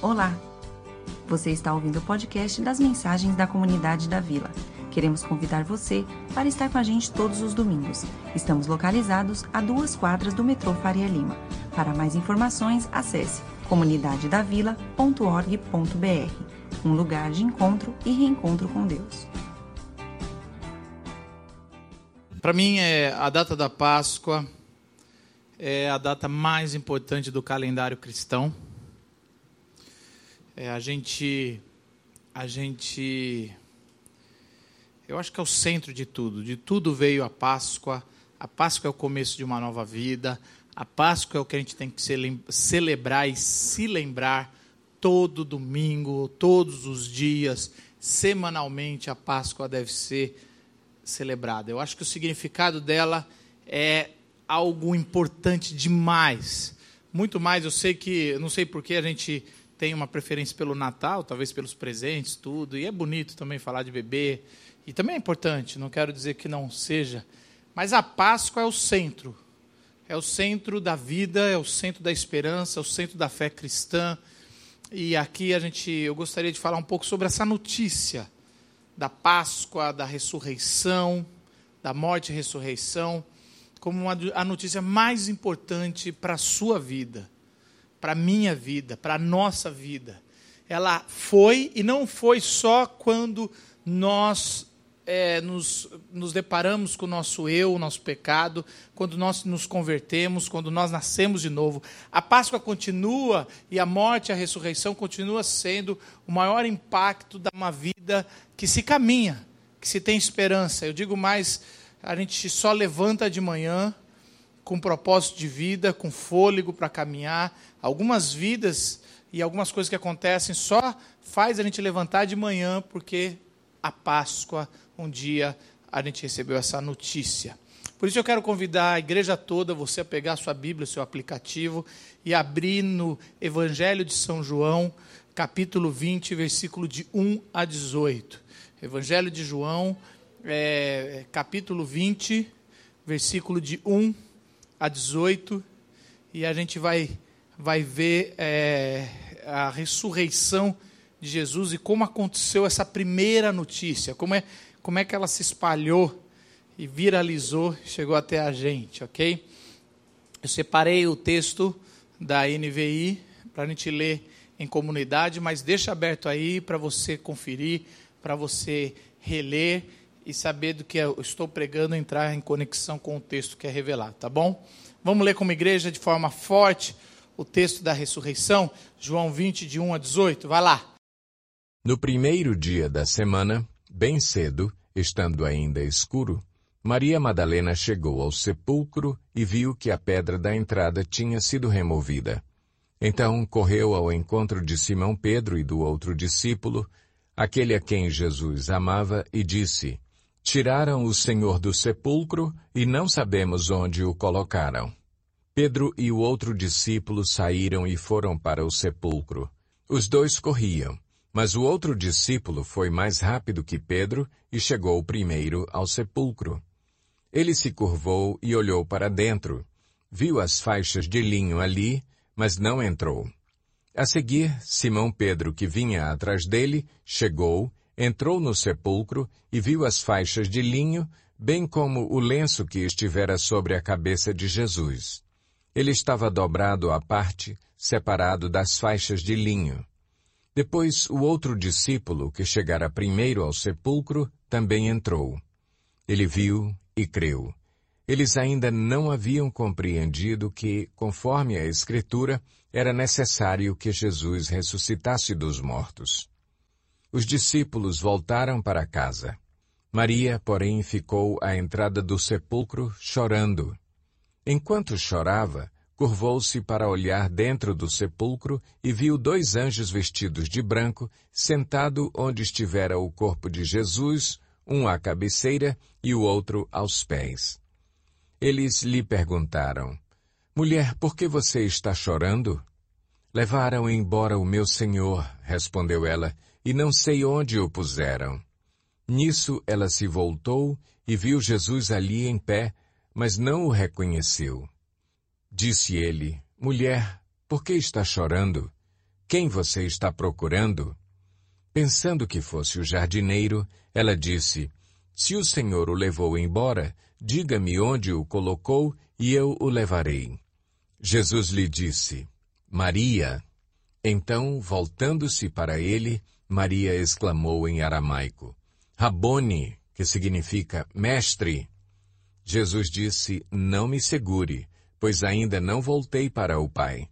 Olá! Você está ouvindo o podcast das mensagens da comunidade da Vila. Queremos convidar você para estar com a gente todos os domingos. Estamos localizados a duas quadras do metrô Faria Lima. Para mais informações, acesse comunidadedavila.org.br um lugar de encontro e reencontro com Deus. Para mim, é a data da Páscoa é a data mais importante do calendário cristão. É, a gente, a gente, eu acho que é o centro de tudo. De tudo veio a Páscoa. A Páscoa é o começo de uma nova vida. A Páscoa é o que a gente tem que celebrar e se lembrar todo domingo, todos os dias, semanalmente. A Páscoa deve ser celebrada. Eu acho que o significado dela é algo importante demais. Muito mais, eu sei que, não sei por que a gente tem uma preferência pelo Natal, talvez pelos presentes, tudo, e é bonito também falar de bebê, e também é importante, não quero dizer que não seja, mas a Páscoa é o centro. É o centro da vida, é o centro da esperança, é o centro da fé cristã. E aqui a gente, eu gostaria de falar um pouco sobre essa notícia da Páscoa, da ressurreição, da morte e ressurreição como uma, a notícia mais importante para a sua vida, para a minha vida, para a nossa vida. Ela foi e não foi só quando nós é, nos, nos deparamos com o nosso eu, o nosso pecado, quando nós nos convertemos, quando nós nascemos de novo. A Páscoa continua e a morte e a ressurreição continua sendo o maior impacto de uma vida que se caminha, que se tem esperança. Eu digo mais a gente só levanta de manhã com propósito de vida, com fôlego para caminhar. Algumas vidas e algumas coisas que acontecem só faz a gente levantar de manhã porque a Páscoa um dia a gente recebeu essa notícia. Por isso eu quero convidar a igreja toda, você a pegar a sua Bíblia, seu aplicativo e abrir no Evangelho de São João, capítulo 20, versículo de 1 a 18. Evangelho de João, é, capítulo 20, versículo de 1 a 18, e a gente vai, vai ver é, a ressurreição de Jesus e como aconteceu essa primeira notícia, como é, como é que ela se espalhou e viralizou, chegou até a gente, ok? Eu separei o texto da NVI para a gente ler em comunidade, mas deixa aberto aí para você conferir, para você reler e saber do que eu estou pregando, entrar em conexão com o texto que é revelado, tá bom? Vamos ler como igreja de forma forte o texto da ressurreição, João 20, de 1 a 18. Vai lá. No primeiro dia da semana, bem cedo, estando ainda escuro, Maria Madalena chegou ao sepulcro e viu que a pedra da entrada tinha sido removida. Então correu ao encontro de Simão Pedro e do outro discípulo, aquele a quem Jesus amava, e disse: Tiraram o Senhor do sepulcro e não sabemos onde o colocaram. Pedro e o outro discípulo saíram e foram para o sepulcro. Os dois corriam, mas o outro discípulo foi mais rápido que Pedro e chegou primeiro ao sepulcro. Ele se curvou e olhou para dentro. Viu as faixas de linho ali, mas não entrou. A seguir, Simão Pedro, que vinha atrás dele, chegou entrou no sepulcro e viu as faixas de linho, bem como o lenço que estivera sobre a cabeça de Jesus. Ele estava dobrado à parte, separado das faixas de linho. Depois o outro discípulo, que chegara primeiro ao sepulcro, também entrou. Ele viu e creu. Eles ainda não haviam compreendido que, conforme a Escritura, era necessário que Jesus ressuscitasse dos mortos. Os discípulos voltaram para casa. Maria, porém, ficou à entrada do sepulcro chorando. Enquanto chorava, curvou-se para olhar dentro do sepulcro e viu dois anjos vestidos de branco, sentado onde estivera o corpo de Jesus, um à cabeceira e o outro aos pés. Eles lhe perguntaram, Mulher, por que você está chorando? Levaram embora o meu senhor, respondeu ela, e não sei onde o puseram. Nisso ela se voltou e viu Jesus ali em pé, mas não o reconheceu. Disse ele, Mulher, por que está chorando? Quem você está procurando? Pensando que fosse o jardineiro, ela disse: Se o senhor o levou embora, diga-me onde o colocou e eu o levarei. Jesus lhe disse: Maria. Então, voltando-se para ele, Maria exclamou em aramaico: Rabone, que significa mestre. Jesus disse: Não me segure, pois ainda não voltei para o Pai.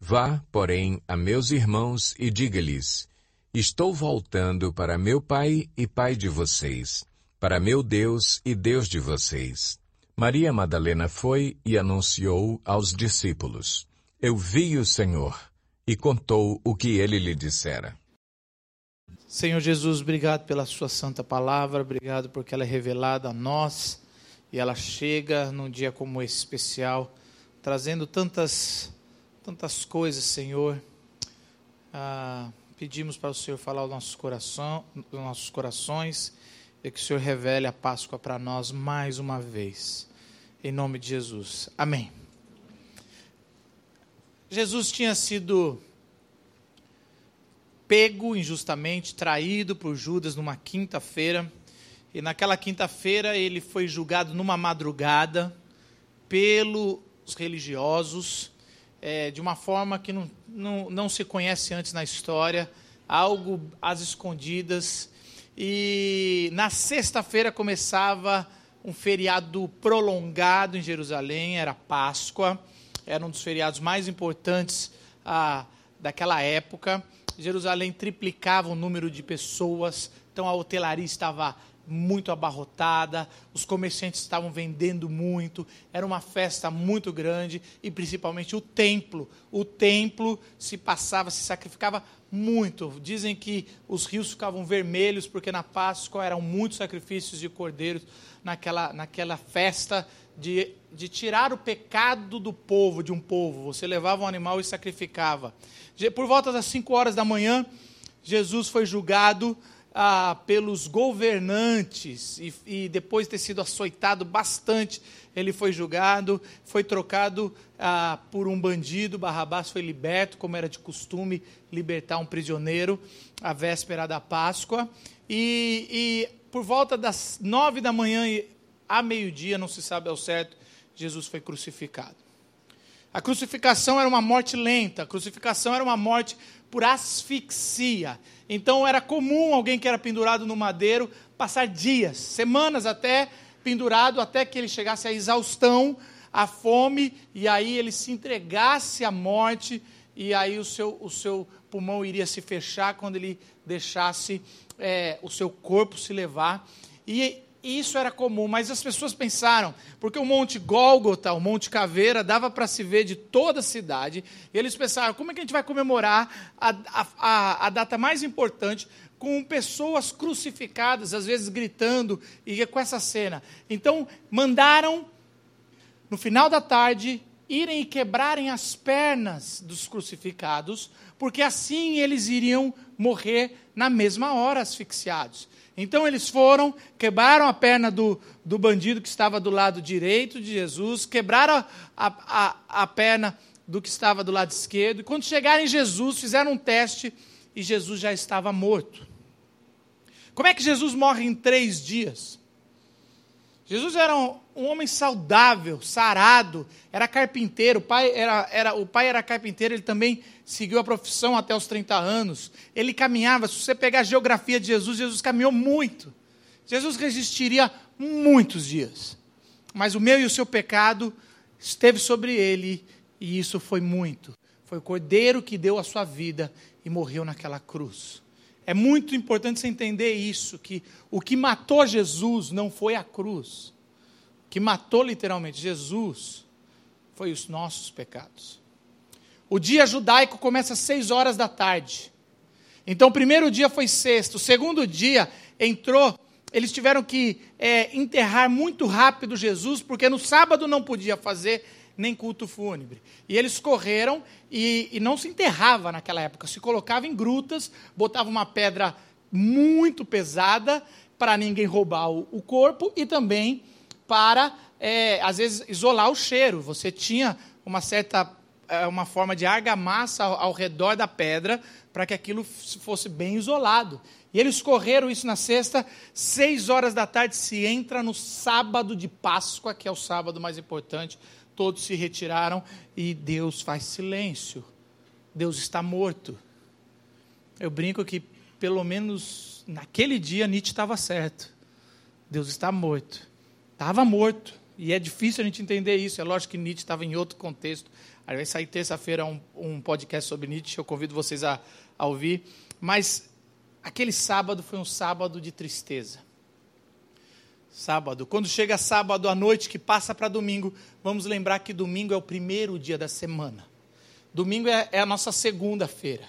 Vá, porém, a meus irmãos e diga-lhes: Estou voltando para meu Pai e Pai de vocês, para meu Deus e Deus de vocês. Maria Madalena foi e anunciou aos discípulos: Eu vi o Senhor, e contou o que ele lhe dissera. Senhor Jesus, obrigado pela Sua santa palavra, obrigado porque ela é revelada a nós e ela chega num dia como esse especial, trazendo tantas, tantas coisas, Senhor. Ah, pedimos para o Senhor falar aos nossos, coração, aos nossos corações e que o Senhor revele a Páscoa para nós mais uma vez. Em nome de Jesus. Amém. Jesus tinha sido pego injustamente, traído por Judas numa quinta-feira. E naquela quinta-feira ele foi julgado numa madrugada pelos religiosos, é, de uma forma que não, não, não se conhece antes na história, algo às escondidas. E na sexta-feira começava um feriado prolongado em Jerusalém, era Páscoa, era um dos feriados mais importantes ah, daquela época. Jerusalém triplicava o número de pessoas, então a hotelaria estava muito abarrotada, os comerciantes estavam vendendo muito, era uma festa muito grande e principalmente o templo. O templo se passava, se sacrificava muito. Dizem que os rios ficavam vermelhos porque na Páscoa eram muitos sacrifícios de cordeiros naquela, naquela festa de, de tirar o pecado do povo, de um povo. Você levava um animal e sacrificava. Por volta das 5 horas da manhã, Jesus foi julgado ah, pelos governantes e, e, depois de ter sido açoitado bastante, ele foi julgado, foi trocado ah, por um bandido, Barrabás foi liberto, como era de costume libertar um prisioneiro à véspera da Páscoa. E, e por volta das nove da manhã a meio-dia, não se sabe ao certo, Jesus foi crucificado. A crucificação era uma morte lenta, a crucificação era uma morte por asfixia. Então era comum alguém que era pendurado no madeiro passar dias, semanas até pendurado, até que ele chegasse à exaustão, à fome, e aí ele se entregasse à morte, e aí o seu, o seu pulmão iria se fechar quando ele deixasse é, o seu corpo se levar. E e isso era comum, mas as pessoas pensaram, porque o Monte Gólgota, o Monte Caveira, dava para se ver de toda a cidade, e eles pensaram, como é que a gente vai comemorar a, a, a data mais importante com pessoas crucificadas, às vezes gritando, e com essa cena. Então, mandaram, no final da tarde, irem e quebrarem as pernas dos crucificados, porque assim eles iriam morrer na mesma hora asfixiados. Então eles foram, quebraram a perna do, do bandido que estava do lado direito de Jesus, quebraram a, a, a perna do que estava do lado esquerdo, e quando chegaram em Jesus, fizeram um teste e Jesus já estava morto. Como é que Jesus morre em três dias? Jesus era um, um, homem saudável, sarado, era carpinteiro, o pai era, era, o pai era carpinteiro, ele também seguiu a profissão até os 30 anos. Ele caminhava, se você pegar a geografia de Jesus, Jesus caminhou muito. Jesus resistiria muitos dias. Mas o meu e o seu pecado esteve sobre ele, e isso foi muito. Foi o cordeiro que deu a sua vida e morreu naquela cruz. É muito importante você entender isso, que o que matou Jesus não foi a cruz. O que matou literalmente Jesus foi os nossos pecados. O dia judaico começa às seis horas da tarde. Então, o primeiro dia foi sexto. O segundo dia entrou, eles tiveram que é, enterrar muito rápido Jesus, porque no sábado não podia fazer nem culto fúnebre. E eles correram e, e não se enterrava naquela época, se colocava em grutas, botava uma pedra muito pesada para ninguém roubar o, o, corpo e também para, é, às vezes, isolar o cheiro. Você tinha uma certa é, uma forma de argamassa ao, ao redor da pedra para que aquilo fosse bem isolado. E eles correram isso na sexta, seis horas da tarde se entra no sábado de Páscoa, que é o sábado mais importante. Todos se retiraram e Deus faz silêncio. Deus está morto. Eu brinco que, pelo menos naquele dia, Nietzsche estava certo. Deus está morto. Estava morto. E é difícil a gente entender isso. É lógico que Nietzsche estava em outro contexto. Aí vai sair terça-feira um, um, podcast sobre Nietzsche. Eu convido vocês a, a ouvir. Mas aquele sábado foi um sábado de tristeza. Sábado. Quando chega sábado à noite, que passa para domingo, vamos lembrar que domingo é o primeiro dia da semana. Domingo é, é a nossa segunda-feira.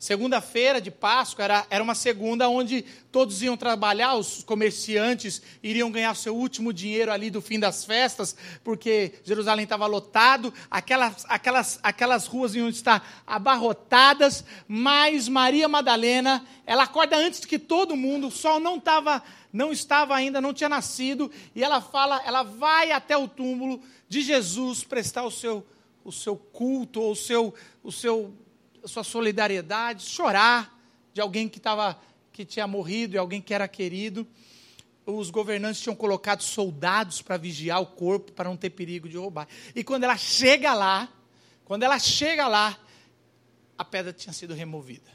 Segunda-feira de Páscoa era, era uma segunda onde todos iam trabalhar, os comerciantes iriam ganhar seu último dinheiro ali do fim das festas, porque Jerusalém estava lotado, aquelas, aquelas, aquelas ruas iam estar abarrotadas, mas Maria Madalena, ela acorda antes que todo mundo, o sol não estava não estava ainda, não tinha nascido, e ela fala, ela vai até o túmulo de Jesus prestar o seu, o seu culto, o seu, o seu sua solidariedade, chorar de alguém que, tava, que tinha morrido e alguém que era querido. Os governantes tinham colocado soldados para vigiar o corpo, para não ter perigo de roubar. E quando ela chega lá, quando ela chega lá, a pedra tinha sido removida.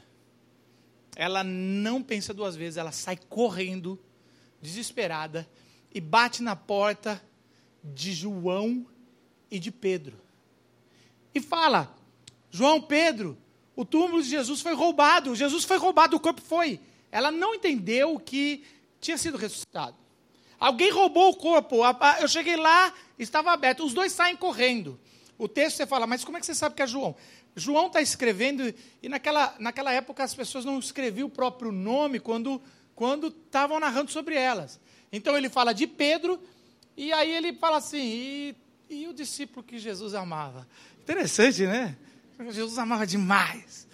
Ela não pensa duas vezes, ela sai correndo, desesperada, e bate na porta de João e de Pedro. E fala: João, Pedro, o túmulo de Jesus foi roubado. Jesus foi roubado, o corpo foi. Ela não entendeu que tinha sido ressuscitado. Alguém roubou o corpo. Eu cheguei lá, estava aberto. Os dois saem correndo. O texto você fala, mas como é que você sabe que é João? João está escrevendo, e naquela, naquela época as pessoas não escreviam o próprio nome quando estavam narrando sobre elas. Então ele fala de Pedro, e aí ele fala assim, e, e o discípulo que Jesus amava. Interessante, né? Jesus amava demais.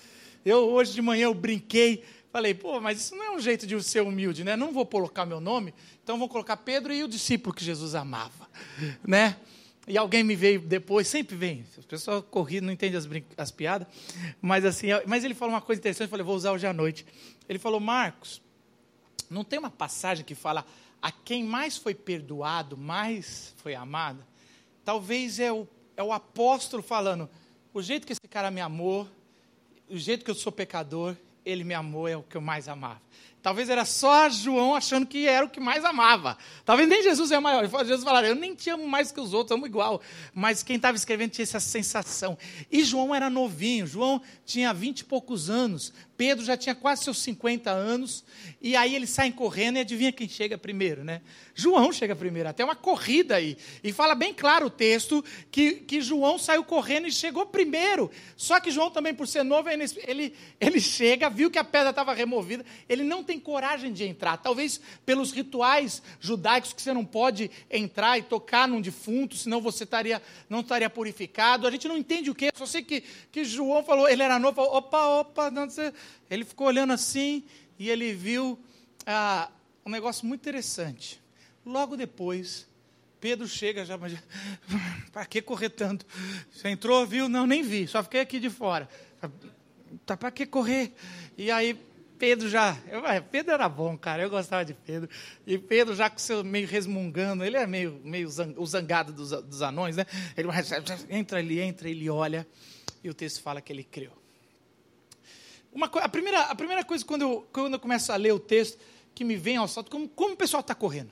Eu hoje de manhã eu brinquei, falei, pô, mas isso não é um jeito de ser humilde, né? Não vou colocar meu nome, então vou colocar Pedro e o discípulo que Jesus amava, né? E alguém me veio depois, sempre vem. O pessoal corrido, não entende as, as piadas, mas assim, mas ele falou uma coisa interessante, eu falei, vou usar hoje à noite. Ele falou, Marcos, não tem uma passagem que fala a quem mais foi perdoado, mais foi amado? Talvez é o, é o apóstolo falando, o jeito que esse cara me amou, o jeito que eu sou pecador, ele me amou, é o que eu mais amava. Talvez era só João achando que era o que mais amava. Talvez nem Jesus é maior. Jesus falaria, eu nem te amo mais que os outros, amo igual. Mas quem estava escrevendo tinha essa sensação. E João era novinho, João tinha vinte e poucos anos, Pedro já tinha quase seus 50 anos, e aí eles saem correndo e adivinha quem chega primeiro, né? João chega primeiro, até uma corrida aí. E fala bem claro o texto que, que João saiu correndo e chegou primeiro. Só que João também, por ser novo, ele, ele chega, viu que a pedra estava removida, ele não tem coragem de entrar. Talvez pelos rituais judaicos que você não pode entrar e tocar num defunto, senão você estaria, não estaria purificado. A gente não entende o que, só sei que, que João falou, ele era novo, falou, opa, opa, não sei. ele ficou olhando assim e ele viu ah, um negócio muito interessante. Logo depois, Pedro chega já, mas para que correr tanto? Você entrou, viu? Não, nem vi, só fiquei aqui de fora. Tá para que correr? E aí Pedro já, eu, Pedro era bom, cara, eu gostava de Pedro. E Pedro já com seu meio resmungando, ele é meio, meio zang, o zangado dos, dos anões, né? Ele entra ali, entra, ele olha, e o texto fala que ele creu. Uma, a, primeira, a primeira coisa, quando eu, quando eu começo a ler o texto, que me vem ao salto, como, como o pessoal está correndo?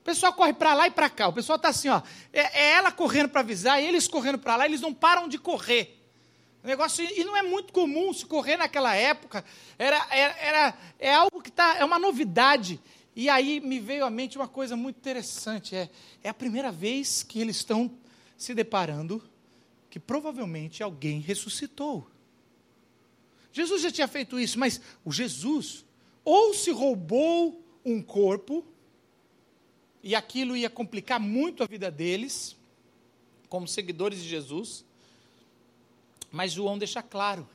O pessoal corre para lá e para cá. O pessoal está assim, ó. É, é ela correndo para avisar, e eles correndo para lá, eles não param de correr. O negócio, e não é muito comum se correr naquela época. Era, era, era é algo que tá, é uma novidade. E aí me veio à mente uma coisa muito interessante. É, é a primeira vez que eles estão se deparando que provavelmente alguém ressuscitou. Jesus já tinha feito isso, mas o Jesus ou se roubou um corpo, e aquilo ia complicar muito a vida deles, como seguidores de Jesus. Mas João deixa claro.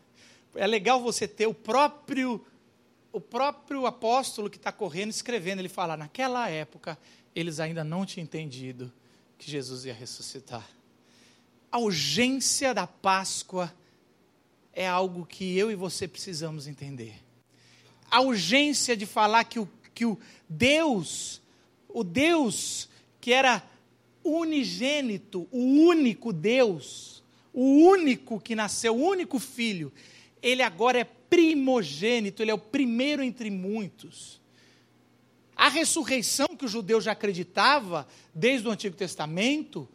É legal você ter o próprio o próprio apóstolo que está correndo escrevendo, ele fala: naquela época eles ainda não tinham entendido que Jesus ia ressuscitar. a urgência da Páscoa é algo que eu e você precisamos entender. A urgência de falar que o, que o Deus, o Deus que era unigênito, o único Deus, o único que nasceu, o único filho, ele agora é primogênito, ele é o primeiro entre muitos. A ressurreição que o judeu já acreditava desde o Antigo Testamento,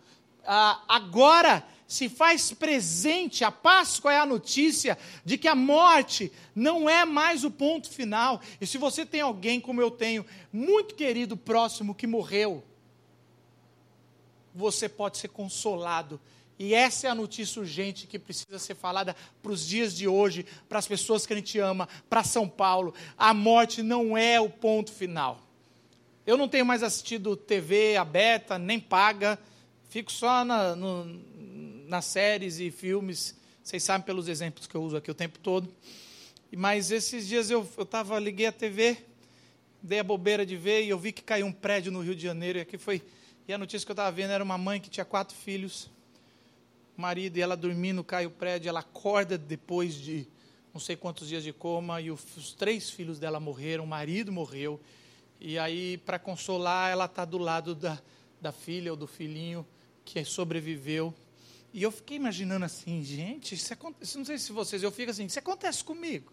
agora se faz presente. A Páscoa é a notícia de que a morte não é mais o ponto final. E se você tem alguém, como eu tenho, muito querido, próximo, que morreu, você pode ser consolado. E essa é a notícia urgente que precisa ser falada para os dias de hoje, para as pessoas que a gente ama, para São Paulo. A morte não é o ponto final. Eu não tenho mais assistido TV aberta, nem paga, fico só na, no, nas séries e filmes. Vocês sabem pelos exemplos que eu uso aqui o tempo todo. Mas esses dias eu, eu tava, liguei a TV, dei a bobeira de ver e eu vi que caiu um prédio no Rio de Janeiro. E aqui foi e a notícia que eu estava vendo era uma mãe que tinha quatro filhos, marido, e ela dormindo, cai o prédio, ela acorda depois de não sei quantos dias de coma, e os três filhos dela morreram, o marido morreu. E aí, para consolar, ela está do lado da, da filha ou do filhinho que sobreviveu. E eu fiquei imaginando assim, gente, isso acontece, não sei se vocês, eu fico assim, isso acontece comigo.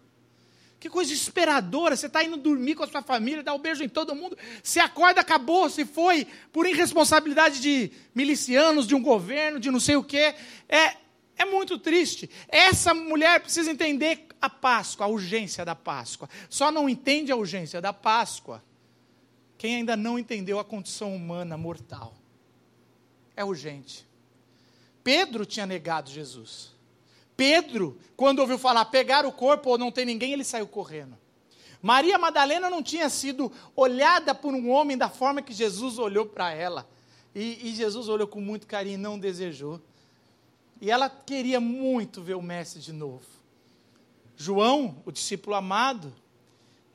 Que coisa desesperadora. Você está indo dormir com a sua família, dá um beijo em todo mundo. Se acorda, acabou, se foi por irresponsabilidade de milicianos, de um governo, de não sei o quê. É, é muito triste. Essa mulher precisa entender a Páscoa, a urgência da Páscoa. Só não entende a urgência da Páscoa quem ainda não entendeu a condição humana mortal. É urgente. Pedro tinha negado Jesus. Pedro, quando ouviu falar pegar o corpo ou não tem ninguém, ele saiu correndo. Maria Madalena não tinha sido olhada por um homem da forma que Jesus olhou para ela. E, e, Jesus olhou com muito carinho e não desejou. E ela queria muito ver o Mestre de novo. João, o discípulo amado,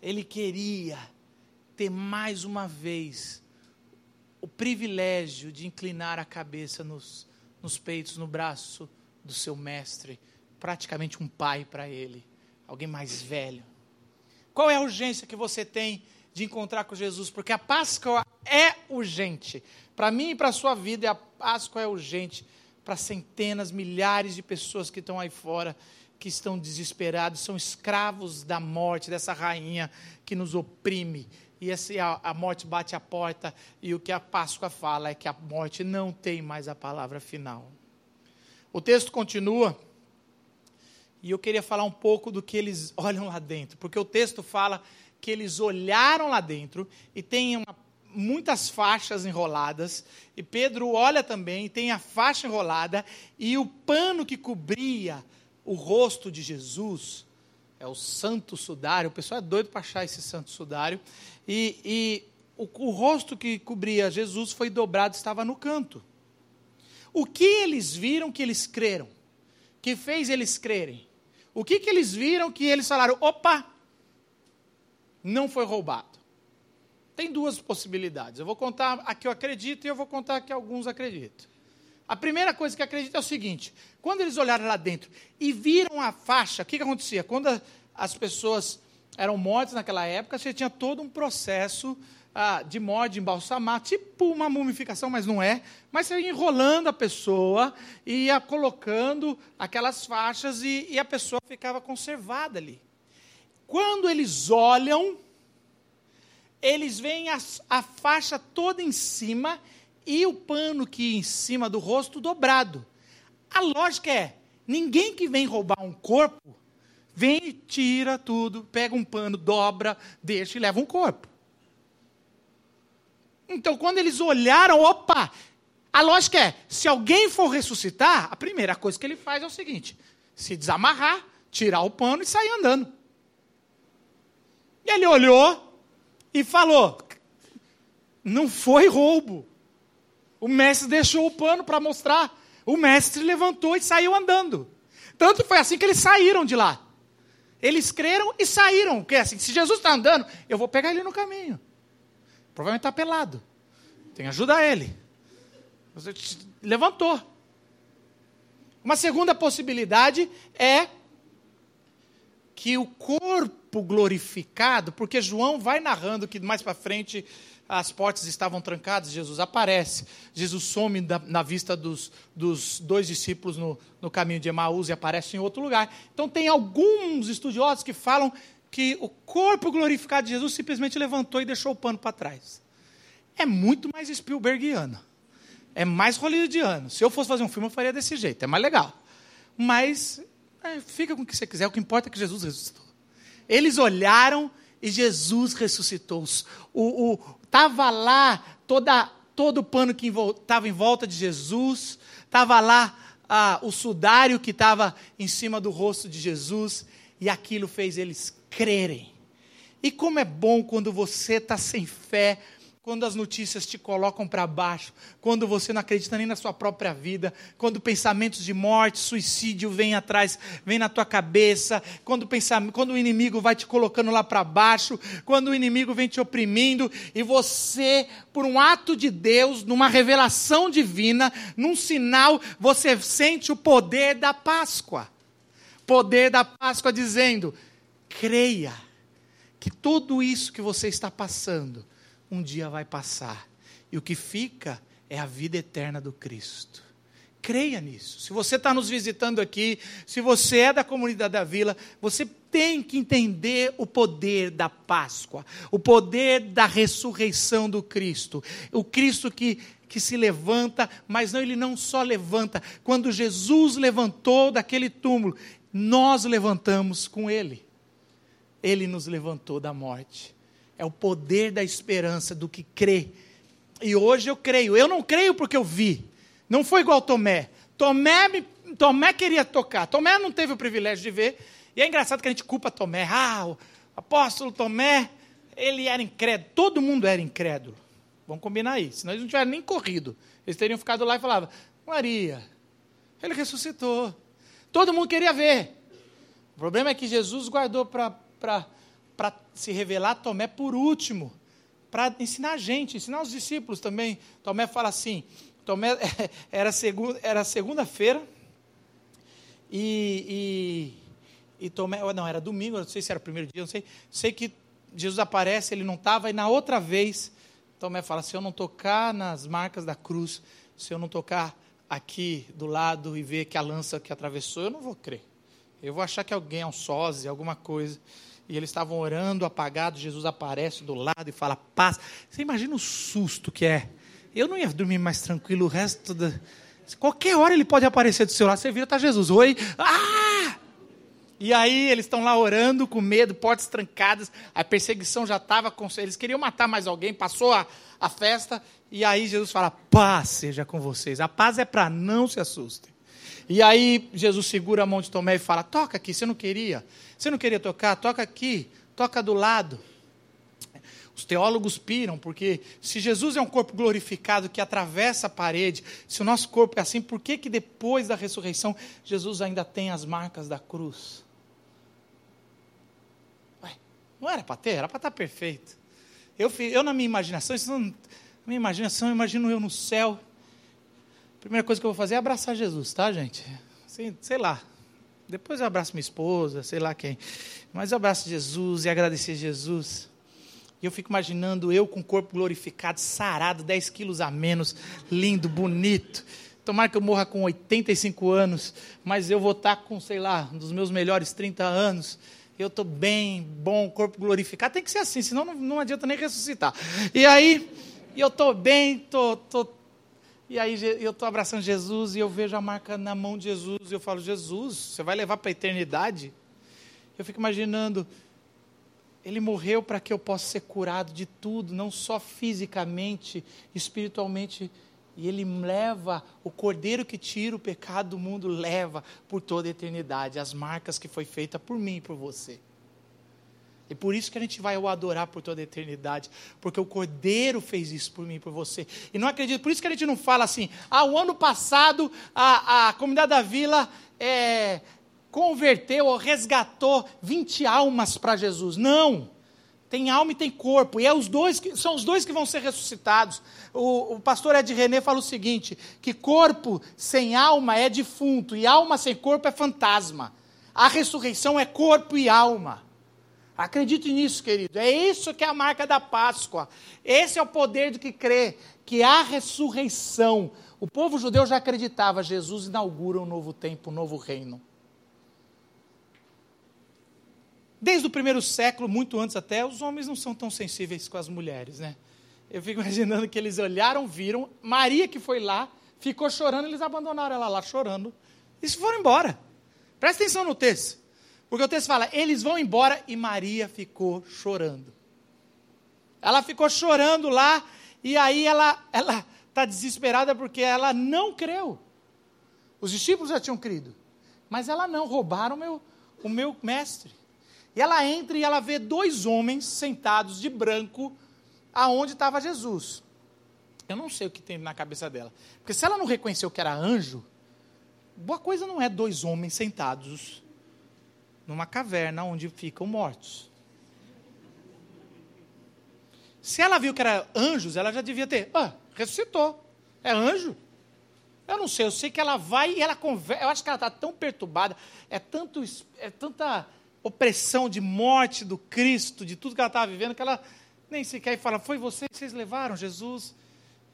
ele queria ter mais uma vez o privilégio de inclinar a cabeça nos, nos peitos, no braço do seu mestre praticamente um pai para ele, alguém mais velho. Qual é a urgência que você tem de encontrar com Jesus? Porque a Páscoa é urgente. Para mim e para a sua vida, a Páscoa é urgente para centenas, milhares de pessoas que estão aí fora, que estão desesperados, são escravos da morte, dessa rainha que nos oprime. E essa, a, a morte bate a porta, e o que a Páscoa fala é que a morte não tem mais a palavra final. O texto continua e eu queria falar um pouco do que eles olham lá dentro, porque o texto fala que eles olharam lá dentro e tem uma, muitas faixas enroladas, e Pedro olha também, e tem a faixa enrolada, e o pano que cobria o rosto de Jesus, é o santo sudário, o pessoal é doido para achar esse santo sudário, e, e o, o rosto que cobria Jesus foi dobrado, estava no canto. O que eles viram que eles creram? Que fez eles crerem? O que, que eles viram que eles falaram? Opa, não foi roubado. Tem duas possibilidades. Eu vou contar a que eu acredito e eu vou contar a que alguns acreditam. A primeira coisa que acredito é o seguinte: quando eles olharam lá dentro e viram a faixa, o que, que acontecia? Quando as pessoas eram mortas naquela época, você tinha todo um processo ah, de de embalsamar, tipo uma mumificação, mas não é. Mas você ia enrolando a pessoa, ia colocando aquelas faixas e, e a pessoa ficava conservada ali. Quando eles olham, eles veem a, a faixa toda em cima e o pano que em cima do rosto dobrado. A lógica é: ninguém que vem roubar um corpo vem, tira tudo, pega um pano, dobra, deixa e leva um corpo. Então, quando eles olharam, opa, a lógica é: se alguém for ressuscitar, a primeira coisa que ele faz é o seguinte: se desamarrar, tirar o pano e sair andando. E ele olhou e falou: não foi roubo. O mestre deixou o pano para mostrar. O mestre levantou e saiu andando. Tanto foi assim que eles saíram de lá. Eles creram e saíram. Porque assim, se Jesus está andando, eu vou pegar ele no caminho. Provavelmente está pelado. Tem que ajudar ele. Você levantou. Uma segunda possibilidade é que o corpo glorificado, porque João vai narrando que mais para frente as portas estavam trancadas, Jesus aparece, Jesus some da, na vista dos, dos dois discípulos no, no caminho de Emaús e aparece em outro lugar. Então, tem alguns estudiosos que falam que o corpo glorificado de Jesus simplesmente levantou e deixou o pano para trás. É muito mais Spielbergiano. É mais hollywoodiano. Se eu fosse fazer um filme, eu faria desse jeito. É mais legal. Mas é, fica com o que você quiser. O que importa é que Jesus ressuscitou. Eles olharam e Jesus ressuscitou. O, o, Estava lá toda, todo o pano que estava em volta de Jesus, estava lá ah, o sudário que estava em cima do rosto de Jesus, e aquilo fez eles crerem. E como é bom quando você está sem fé, quando as notícias te colocam para baixo, quando você não acredita nem na sua própria vida, quando pensamentos de morte, suicídio vêm atrás, vem na tua cabeça, quando, pensamento, quando o inimigo vai te colocando lá para baixo, quando o inimigo vem te oprimindo, e você, por um ato de Deus, numa revelação divina, num sinal, você sente o poder da Páscoa. Poder da Páscoa dizendo: creia que tudo isso que você está passando, um dia vai passar. E o que fica é a vida eterna do Cristo. Creia nisso. Se você está nos visitando aqui, se você é da comunidade da vila, você tem que entender o poder da Páscoa, o poder da ressurreição do Cristo. O Cristo que, que se levanta, mas não, ele não só levanta. Quando Jesus levantou daquele túmulo, nós levantamos com ele. Ele nos levantou da morte é o poder da esperança do que crê. E hoje eu creio. Eu não creio porque eu vi. Não foi igual Tomé. Tomé, me, Tomé queria tocar. Tomé não teve o privilégio de ver. E é engraçado que a gente culpa Tomé. Ah, o apóstolo Tomé, ele era incrédulo. Todo mundo era incrédulo. Vamos combinar aí. Senão eles não tivessem nem corrido. Eles teriam ficado lá e falavam: Maria, ele ressuscitou. Todo mundo queria ver. O problema é que Jesus guardou para para se revelar Tomé por último, para ensinar a gente, ensinar os discípulos também. Tomé fala assim: Tomé era, segunda, era segunda-feira e, e, e, Tomé, não, era domingo, não sei se era o primeiro dia, não sei. Sei que Jesus aparece, ele não estava, e na outra vez, Tomé fala: se eu não tocar nas marcas da cruz, se eu não tocar aqui do lado e ver que a lança que atravessou, eu não vou crer. Eu vou achar que alguém é um sósia, alguma coisa e eles estavam orando, apagados, Jesus aparece do lado e fala, paz. Você imagina o susto que é. Eu não ia dormir mais tranquilo o resto da... Qualquer hora ele pode aparecer do seu lado, você vira, está Jesus, oi, ah! E aí eles estão lá orando, com medo, portas trancadas, a perseguição já estava, com... eles queriam matar mais alguém, passou a, a festa, e aí Jesus fala, paz seja com vocês, a paz é para não se assustem. E aí Jesus segura a mão de Tomé e fala, toca aqui, você não queria? Você não queria tocar? Toca aqui, toca do lado. Os teólogos piram, porque se Jesus é um corpo glorificado que atravessa a parede, se o nosso corpo é assim, por que, que depois da ressurreição Jesus ainda tem as marcas da cruz? Ué, não era para ter, era para estar perfeito. Eu, eu na minha imaginação, isso não, na minha imaginação, eu imagino eu no céu. Primeira coisa que eu vou fazer é abraçar Jesus, tá, gente? Assim, sei lá, depois eu abraço minha esposa, sei lá quem. Mas eu abraço Jesus e agradecer Jesus. E eu fico imaginando eu com o corpo glorificado, sarado, 10 quilos a menos, lindo, bonito. Tomara que eu morra com 85 anos, mas eu vou estar com, sei lá, um dos meus melhores 30 anos. Eu estou bem, bom, corpo glorificado. Tem que ser assim, senão não, não adianta nem ressuscitar. E aí, eu estou bem, estou tô, tô e aí eu estou abraçando Jesus e eu vejo a marca na mão de Jesus. E eu falo, Jesus, você vai levar para a eternidade? Eu fico imaginando, ele morreu para que eu possa ser curado de tudo, não só fisicamente, espiritualmente. E ele leva, o cordeiro que tira o pecado do mundo, leva por toda a eternidade as marcas que foi feita por mim e por você. E por isso que a gente vai o adorar por toda a eternidade. Porque o Cordeiro fez isso por mim e por você. E não acredito, por isso que a gente não fala assim, ah, o ano passado a, a comunidade da vila é, converteu ou resgatou 20 almas para Jesus. Não! Tem alma e tem corpo. E é os dois que, são os dois que vão ser ressuscitados. O, o pastor Ed René fala o seguinte: que corpo sem alma é defunto, e alma sem corpo é fantasma. A ressurreição é corpo e alma. Acredite nisso, querido. É isso que é a marca da Páscoa. Esse é o poder do que crê, que há ressurreição. O povo judeu já acreditava, Jesus inaugura um novo tempo, um novo reino. Desde o primeiro século, muito antes até, os homens não são tão sensíveis com as mulheres, né? Eu fico imaginando que eles olharam, viram, Maria que foi lá, ficou chorando, eles abandonaram ela lá chorando e foram embora. Presta atenção no texto. Porque o texto fala, eles vão embora e Maria ficou chorando. Ela ficou chorando lá e aí ela ela está desesperada porque ela não creu. Os discípulos já tinham crido, mas ela não, roubaram o meu, o meu mestre. E ela entra e ela vê dois homens sentados de branco aonde estava Jesus. Eu não sei o que tem na cabeça dela. Porque se ela não reconheceu que era anjo, boa coisa não é dois homens sentados numa caverna onde ficam mortos. Se ela viu que era anjos, ela já devia ter, ah, ressuscitou. É anjo? Eu não sei, eu sei que ela vai e ela conversa. Eu acho que ela está tão perturbada, é, tanto, é tanta opressão de morte do Cristo, de tudo que ela estava vivendo, que ela nem sequer fala, foi você que vocês levaram Jesus?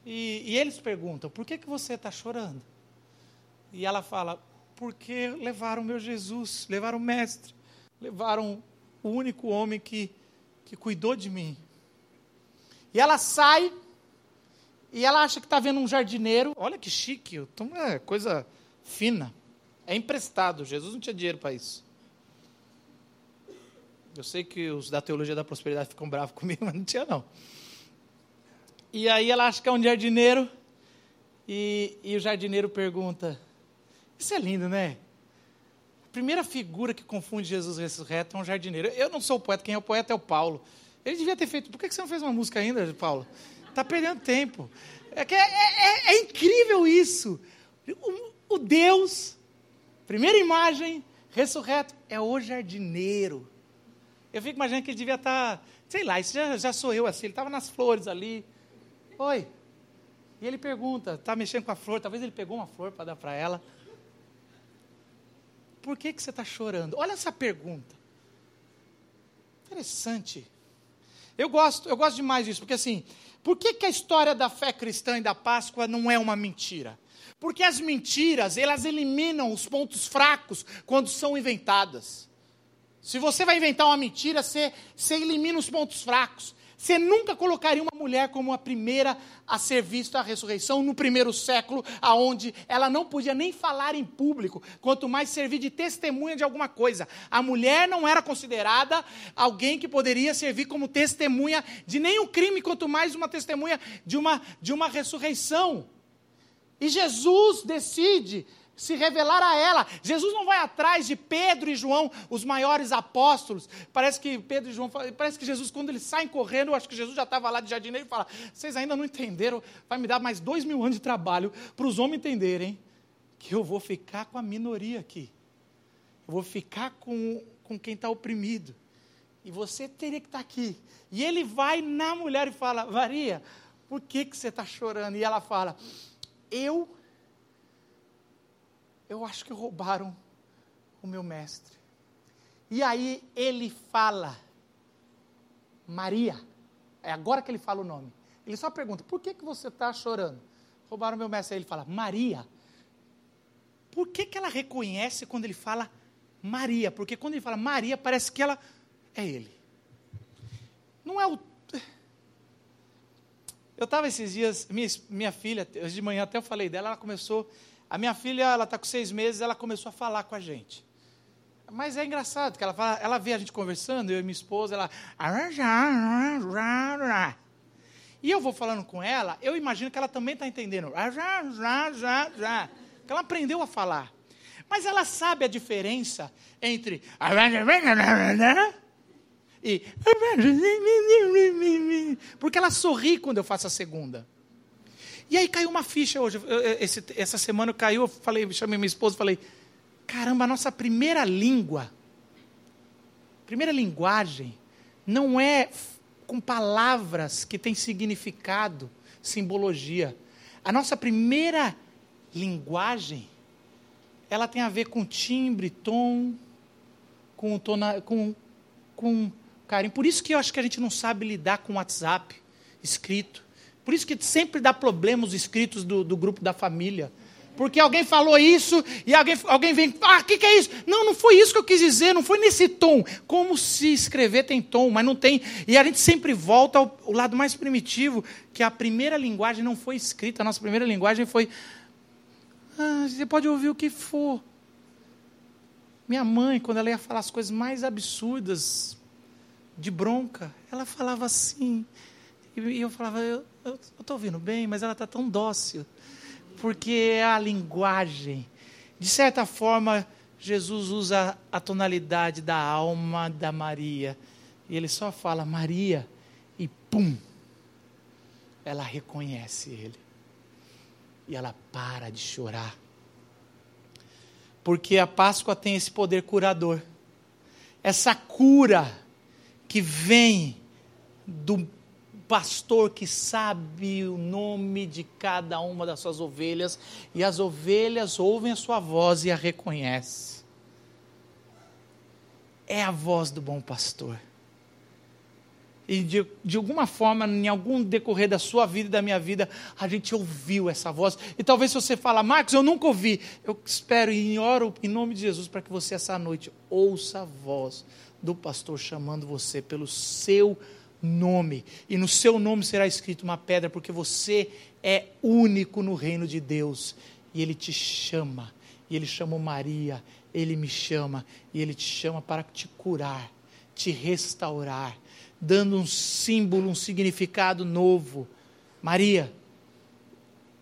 E, e eles perguntam, por que, que você está chorando? E ela fala, porque levaram meu Jesus, levaram o mestre, levaram o único homem que, que cuidou de mim. E ela sai e ela acha que está vendo um jardineiro. Olha que chique, é coisa fina. É emprestado, Jesus não tinha dinheiro para isso. Eu sei que os da teologia da prosperidade ficam bravos comigo, mas não tinha não. E aí ela acha que é um jardineiro, e, e o jardineiro pergunta: isso é lindo, né? A primeira figura que confunde Jesus ressurreto é um jardineiro. Eu não sou o poeta, quem é o poeta é o Paulo. Ele devia ter feito. Por que você não fez uma música ainda, Paulo? Está perdendo tempo. É, é, é, é, incrível isso. O, o Deus, primeira imagem, ressurreto, é o jardineiro. Eu fico imaginando que ele devia estar, tá, sei lá, isso já, já sou eu assim, ele estava nas flores ali. Oi. E ele pergunta, está mexendo com a flor, talvez ele pegou uma flor para dar para ela por que, que você está chorando? Olha essa pergunta. Interessante. Eu gosto, eu gosto demais disso, porque assim, por que, que a história da fé cristã e da Páscoa não é uma mentira? Porque as mentiras, elas eliminam os pontos fracos quando são inventadas. Se você vai inventar uma mentira, você, você elimina os pontos fracos. Você nunca colocaria uma mulher como a primeira a ser vista a ressurreição no primeiro século, aonde ela não podia nem falar em público, quanto mais servir de testemunha de alguma coisa. A mulher não era considerada alguém que poderia servir como testemunha de nenhum crime, quanto mais uma testemunha de uma, de uma ressurreição. E Jesus decide se revelar a ela. Jesus não vai atrás de Pedro e João, os maiores apóstolos. Parece que Pedro e João, parece que Jesus, quando eles saem correndo, eu acho que Jesus já estava lá de jardineiro e fala: Vocês ainda não entenderam, vai me dar mais dois mil anos de trabalho para os homens entenderem que eu vou ficar com a minoria aqui. Eu vou ficar com, com quem está oprimido. E você teria que estar tá aqui. E ele vai na mulher e fala: Maria, por que, que você está chorando? E ela fala: Eu eu acho que roubaram o meu mestre. E aí ele fala, Maria, é agora que ele fala o nome. Ele só pergunta, por que, que você está chorando? Roubaram o meu mestre. Aí ele fala, Maria. Por que, que ela reconhece quando ele fala Maria? Porque quando ele fala Maria, parece que ela é ele. Não é o. Eu estava esses dias, minha, minha filha, hoje de manhã até eu falei dela, ela começou a minha filha, ela está com seis meses, ela começou a falar com a gente. Mas é engraçado, que ela, fala, ela vê a gente conversando, eu e minha esposa, ela... E eu vou falando com ela, eu imagino que ela também está entendendo. Que ela aprendeu a falar. Mas ela sabe a diferença entre e porque ela sorri quando eu faço a segunda. E aí caiu uma ficha hoje. Esse, essa semana caiu, eu falei, chamei minha esposa e falei: caramba, a nossa primeira língua, primeira linguagem, não é com palavras que têm significado, simbologia. A nossa primeira linguagem, ela tem a ver com timbre, tom, com, tona, com, com carinho. Por isso que eu acho que a gente não sabe lidar com WhatsApp escrito. Por isso que sempre dá problemas os escritos do, do grupo da família. Porque alguém falou isso e alguém, alguém vem, ah, o que, que é isso? Não, não foi isso que eu quis dizer, não foi nesse tom. Como se escrever tem tom, mas não tem. E a gente sempre volta ao, ao lado mais primitivo, que a primeira linguagem não foi escrita, a nossa primeira linguagem foi. Ah, você pode ouvir o que for. Minha mãe, quando ela ia falar as coisas mais absurdas, de bronca, ela falava assim. E eu falava, eu estou ouvindo bem, mas ela está tão dócil. Porque é a linguagem. De certa forma, Jesus usa a tonalidade da alma da Maria. E ele só fala Maria e pum! Ela reconhece ele. E ela para de chorar. Porque a Páscoa tem esse poder curador. Essa cura que vem do pastor que sabe o nome de cada uma das suas ovelhas e as ovelhas ouvem a sua voz e a reconhecem. É a voz do bom pastor. E de, de alguma forma, em algum decorrer da sua vida e da minha vida, a gente ouviu essa voz. E talvez você fala, Marcos, eu nunca ouvi. Eu espero e oro em nome de Jesus para que você essa noite ouça a voz do pastor chamando você pelo seu nome. E no seu nome será escrito uma pedra, porque você é único no reino de Deus. E ele te chama. E ele chamou Maria, ele me chama. E ele te chama para te curar, te restaurar, dando um símbolo, um significado novo. Maria,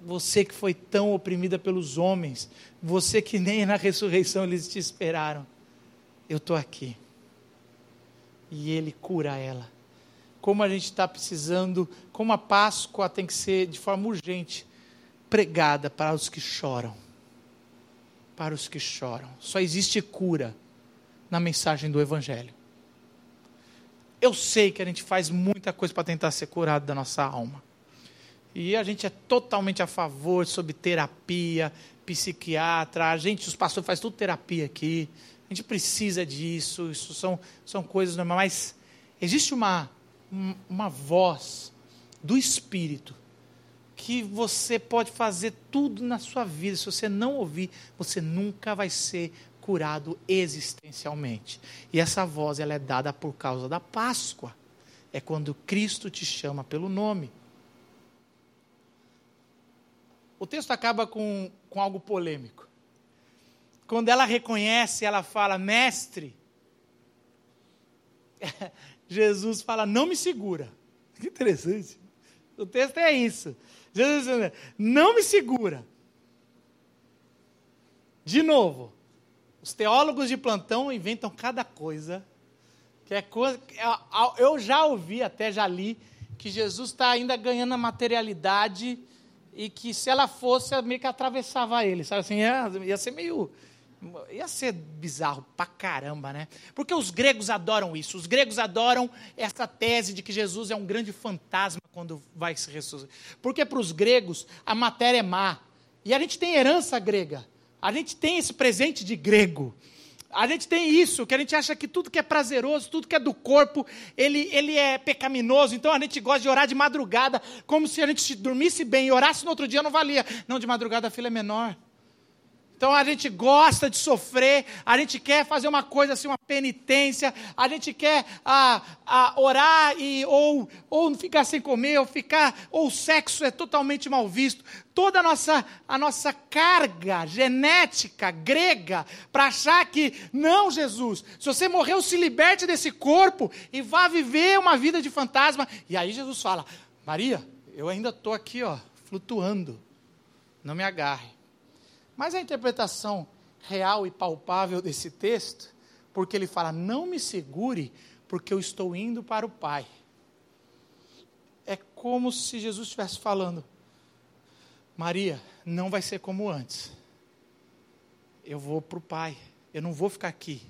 você que foi tão oprimida pelos homens, você que nem na ressurreição eles te esperaram, eu estou aqui e ele cura ela. Como a gente está precisando, como a Páscoa tem que ser de forma urgente pregada para os que choram. Para os que choram. Só existe cura na mensagem do Evangelho. Eu sei que a gente faz muita coisa para tentar ser curado da nossa alma. E a gente é totalmente a favor sobre terapia, psiquiatra, a gente, os pastores faz tudo terapia aqui. A gente precisa disso, isso são, são coisas normais. Mas existe uma, uma voz do Espírito que você pode fazer tudo na sua vida. Se você não ouvir, você nunca vai ser curado existencialmente. E essa voz ela é dada por causa da Páscoa. É quando Cristo te chama pelo nome. O texto acaba com, com algo polêmico. Quando ela reconhece, ela fala: Mestre. Jesus fala: Não me segura. Que interessante. O texto é isso. Jesus diz: Não me segura. De novo, os teólogos de plantão inventam cada coisa. Que é coisa. Eu já ouvi, até já li, que Jesus está ainda ganhando a materialidade e que se ela fosse, meio que atravessava ele. Sabe assim? Ia, ia ser meio Ia ser bizarro pra caramba, né? Porque os gregos adoram isso. Os gregos adoram essa tese de que Jesus é um grande fantasma quando vai se ressuscitar. Porque para os gregos a matéria é má. E a gente tem herança grega. A gente tem esse presente de grego. A gente tem isso, que a gente acha que tudo que é prazeroso, tudo que é do corpo, ele, ele é pecaminoso. Então a gente gosta de orar de madrugada, como se a gente dormisse bem e orasse no outro dia não valia. Não, de madrugada a fila é menor. Então a gente gosta de sofrer, a gente quer fazer uma coisa assim, uma penitência, a gente quer ah, ah, orar e ou, ou ficar sem comer, ou ficar, ou o sexo é totalmente mal visto. Toda a nossa, a nossa carga genética grega para achar que, não, Jesus, se você morreu, se liberte desse corpo e vá viver uma vida de fantasma. E aí Jesus fala: Maria, eu ainda estou aqui, ó, flutuando, não me agarre. Mas a interpretação real e palpável desse texto, porque ele fala: Não me segure, porque eu estou indo para o Pai. É como se Jesus estivesse falando: Maria, não vai ser como antes. Eu vou para o Pai, eu não vou ficar aqui.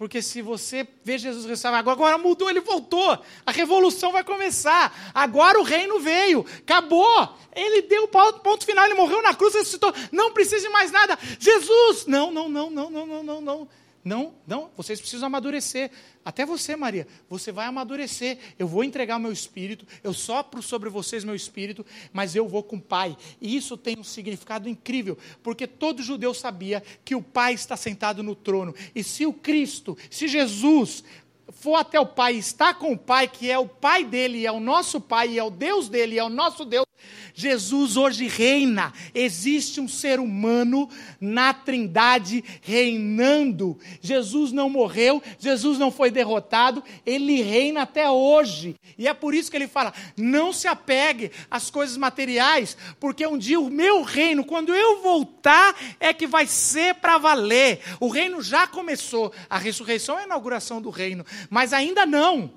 Porque se você vê Jesus ressuscitar, agora, agora mudou, ele voltou. A revolução vai começar. Agora o reino veio. Acabou. Ele deu o ponto final, ele morreu na cruz, ressuscitou. Não precisa de mais nada. Jesus! Não, não, não, não, não, não, não, não. Não, não, vocês precisam amadurecer. Até você, Maria, você vai amadurecer. Eu vou entregar meu espírito, eu sopro sobre vocês meu espírito, mas eu vou com o Pai. E isso tem um significado incrível, porque todo judeu sabia que o Pai está sentado no trono. E se o Cristo, se Jesus for até o Pai, está com o Pai, que é o Pai dele, é o nosso Pai, é o Deus dele, é o nosso Deus, Jesus hoje reina. Existe um ser humano na Trindade reinando. Jesus não morreu, Jesus não foi derrotado, ele reina até hoje. E é por isso que ele fala: não se apegue às coisas materiais, porque um dia o meu reino, quando eu voltar, é que vai ser para valer. O reino já começou. A ressurreição é a inauguração do reino, mas ainda não.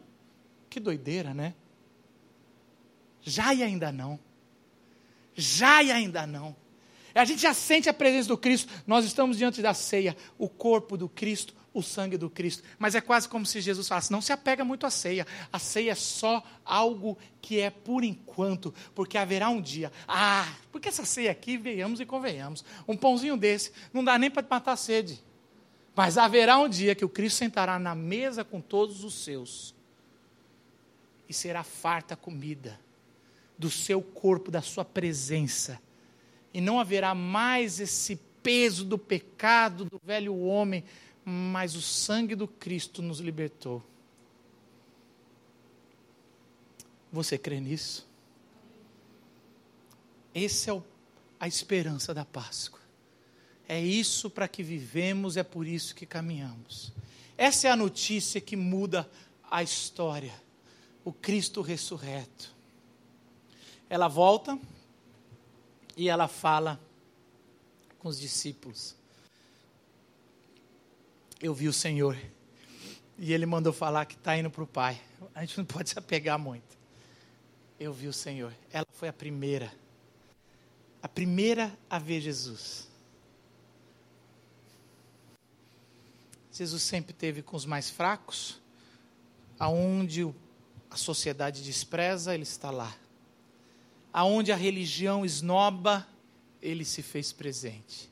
Que doideira, né? Já e ainda não já e ainda não. A gente já sente a presença do Cristo, nós estamos diante da ceia, o corpo do Cristo, o sangue do Cristo. Mas é quase como se Jesus falasse: não se apega muito à ceia, a ceia é só algo que é por enquanto, porque haverá um dia. Ah, porque essa ceia aqui, venhamos e convenhamos, um pãozinho desse não dá nem para matar a sede. Mas haverá um dia que o Cristo sentará na mesa com todos os seus, e será farta comida do seu corpo, da sua presença. E não haverá mais esse peso do pecado do velho homem, mas o sangue do Cristo nos libertou. Você crê nisso? Essa é o, a esperança da Páscoa. É isso para que vivemos, é por isso que caminhamos. Essa é a notícia que muda a história. O Cristo ressurreto ela volta e ela fala com os discípulos. Eu vi o Senhor e ele mandou falar que está indo para o Pai. A gente não pode se apegar muito. Eu vi o Senhor. Ela foi a primeira, a primeira a ver Jesus. Jesus sempre teve com os mais fracos, aonde a sociedade despreza, ele está lá aonde a religião esnoba, ele se fez presente.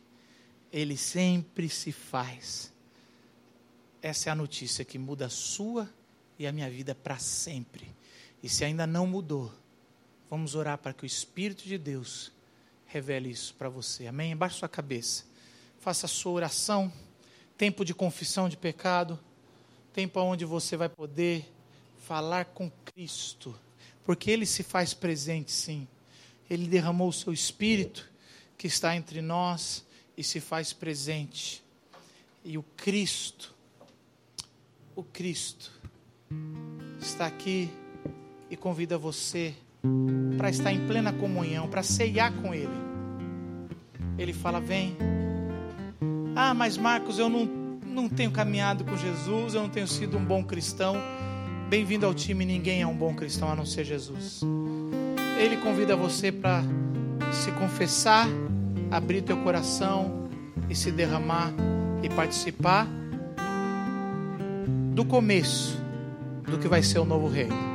Ele sempre se faz. Essa é a notícia que muda a sua e a minha vida para sempre. E se ainda não mudou, vamos orar para que o Espírito de Deus revele isso para você. Amém? Abaixe sua cabeça. Faça a sua oração. Tempo de confissão de pecado. Tempo onde você vai poder falar com Cristo porque Ele se faz presente, sim. Ele derramou o seu Espírito que está entre nós e se faz presente. E o Cristo, o Cristo, está aqui e convida você para estar em plena comunhão, para ceiar com Ele. Ele fala: Vem. Ah, mas Marcos, eu não, não tenho caminhado com Jesus, eu não tenho sido um bom cristão. Bem-vindo ao time. Ninguém é um bom cristão a não ser Jesus. Ele convida você para se confessar, abrir teu coração e se derramar e participar do começo do que vai ser o novo reino.